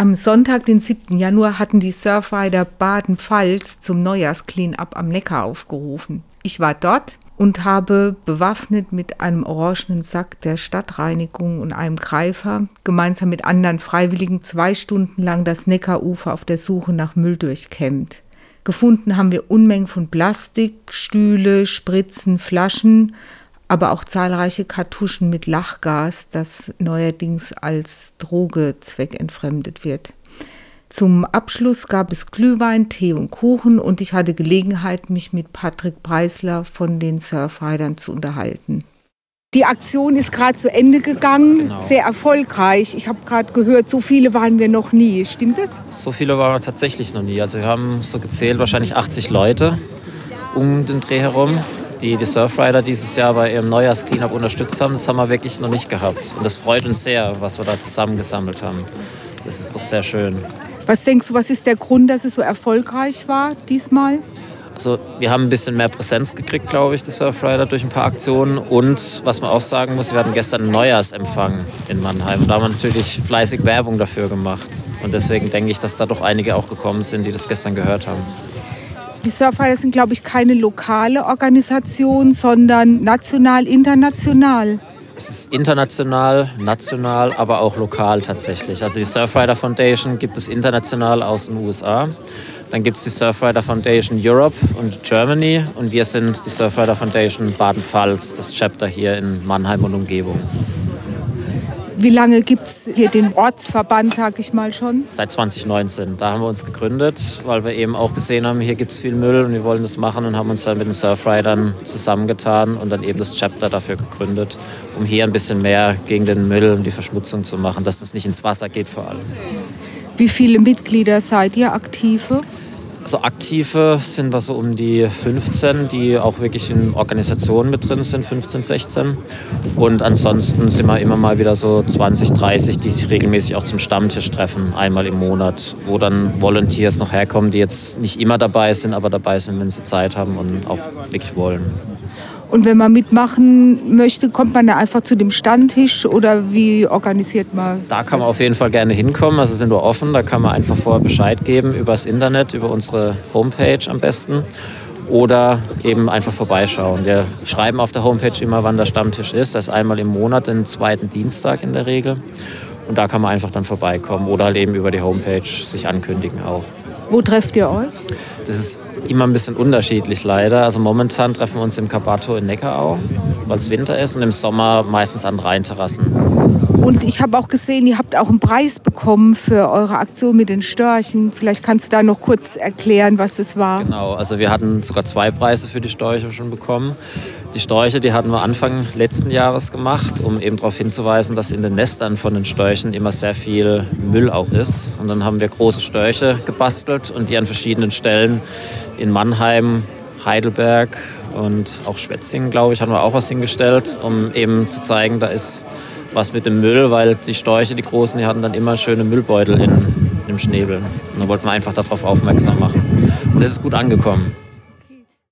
Am Sonntag, den 7. Januar, hatten die Surfrider Baden-Pfalz zum Neujahrs-Clean-up am Neckar aufgerufen. Ich war dort und habe bewaffnet mit einem orangenen Sack der Stadtreinigung und einem Greifer gemeinsam mit anderen Freiwilligen zwei Stunden lang das Neckarufer auf der Suche nach Müll durchkämmt. Gefunden haben wir Unmengen von Plastik, Stühle, Spritzen, Flaschen, aber auch zahlreiche Kartuschen mit Lachgas, das neuerdings als Droge zweckentfremdet wird. Zum Abschluss gab es Glühwein, Tee und Kuchen und ich hatte Gelegenheit, mich mit Patrick Preisler von den Surfridern zu unterhalten. Die Aktion ist gerade zu Ende gegangen, genau. sehr erfolgreich. Ich habe gerade gehört, so viele waren wir noch nie. Stimmt das? So viele waren wir tatsächlich noch nie. Also wir haben so gezählt wahrscheinlich 80 Leute um den Dreh herum, die die Surfrider dieses Jahr bei ihrem Neujahrs-Cleanup unterstützt haben. Das haben wir wirklich noch nicht gehabt. Und das freut uns sehr, was wir da zusammengesammelt haben. Das ist doch sehr schön. Was denkst du, was ist der Grund, dass es so erfolgreich war diesmal? Also wir haben ein bisschen mehr Präsenz gekriegt, glaube ich, die Surfrider durch ein paar Aktionen. Und was man auch sagen muss, wir hatten gestern einen Neujahrsempfang in Mannheim. Und da haben wir natürlich fleißig Werbung dafür gemacht. Und deswegen denke ich, dass da doch einige auch gekommen sind, die das gestern gehört haben. Die Surfrider sind, glaube ich, keine lokale Organisation, sondern national, international. Es ist international, national, aber auch lokal tatsächlich. Also die Surfrider Foundation gibt es international aus den USA. Dann gibt es die Surfrider Foundation Europe und Germany und wir sind die Surfrider Foundation Baden-Pfalz, das Chapter hier in Mannheim und Umgebung. Wie lange gibt es hier den Ortsverband, sag ich mal schon? Seit 2019. Da haben wir uns gegründet, weil wir eben auch gesehen haben, hier gibt es viel Müll und wir wollen das machen und haben uns dann mit den Surfridern zusammengetan und dann eben das Chapter dafür gegründet, um hier ein bisschen mehr gegen den Müll und die Verschmutzung zu machen, dass das nicht ins Wasser geht vor allem. Wie viele Mitglieder seid ihr aktive? Also aktive sind wir so um die 15, die auch wirklich in Organisationen mit drin sind, 15, 16. Und ansonsten sind wir immer mal wieder so 20, 30, die sich regelmäßig auch zum Stammtisch treffen, einmal im Monat, wo dann Volunteers noch herkommen, die jetzt nicht immer dabei sind, aber dabei sind, wenn sie Zeit haben und auch wirklich wollen. Und wenn man mitmachen möchte, kommt man da einfach zu dem Stammtisch oder wie organisiert man? Da kann man auf jeden Fall gerne hinkommen. Also sind wir offen. Da kann man einfach vorher Bescheid geben über das Internet, über unsere Homepage am besten. Oder eben einfach vorbeischauen. Wir schreiben auf der Homepage immer, wann der Stammtisch ist. Das ist einmal im Monat, den zweiten Dienstag in der Regel. Und da kann man einfach dann vorbeikommen oder halt eben über die Homepage sich ankündigen auch. Wo trefft ihr euch? Das ist immer ein bisschen unterschiedlich leider. Also momentan treffen wir uns im Kabato in Neckarau, weil es Winter ist und im Sommer meistens an Rheinterrassen. Und ich habe auch gesehen, ihr habt auch einen Preis bekommen für eure Aktion mit den Störchen. Vielleicht kannst du da noch kurz erklären, was es war. Genau, also wir hatten sogar zwei Preise für die Störche schon bekommen. Die Sträuche, die hatten wir Anfang letzten Jahres gemacht, um eben darauf hinzuweisen, dass in den Nestern von den Störchen immer sehr viel Müll auch ist. Und dann haben wir große Störche gebastelt und die an verschiedenen Stellen in Mannheim, Heidelberg und auch Schwetzingen, glaube ich, haben wir auch was hingestellt, um eben zu zeigen, da ist was mit dem Müll, weil die Störche, die großen, die hatten dann immer schöne Müllbeutel in, im Schnäbel. Und da wollten wir einfach darauf aufmerksam machen. Und es ist gut angekommen.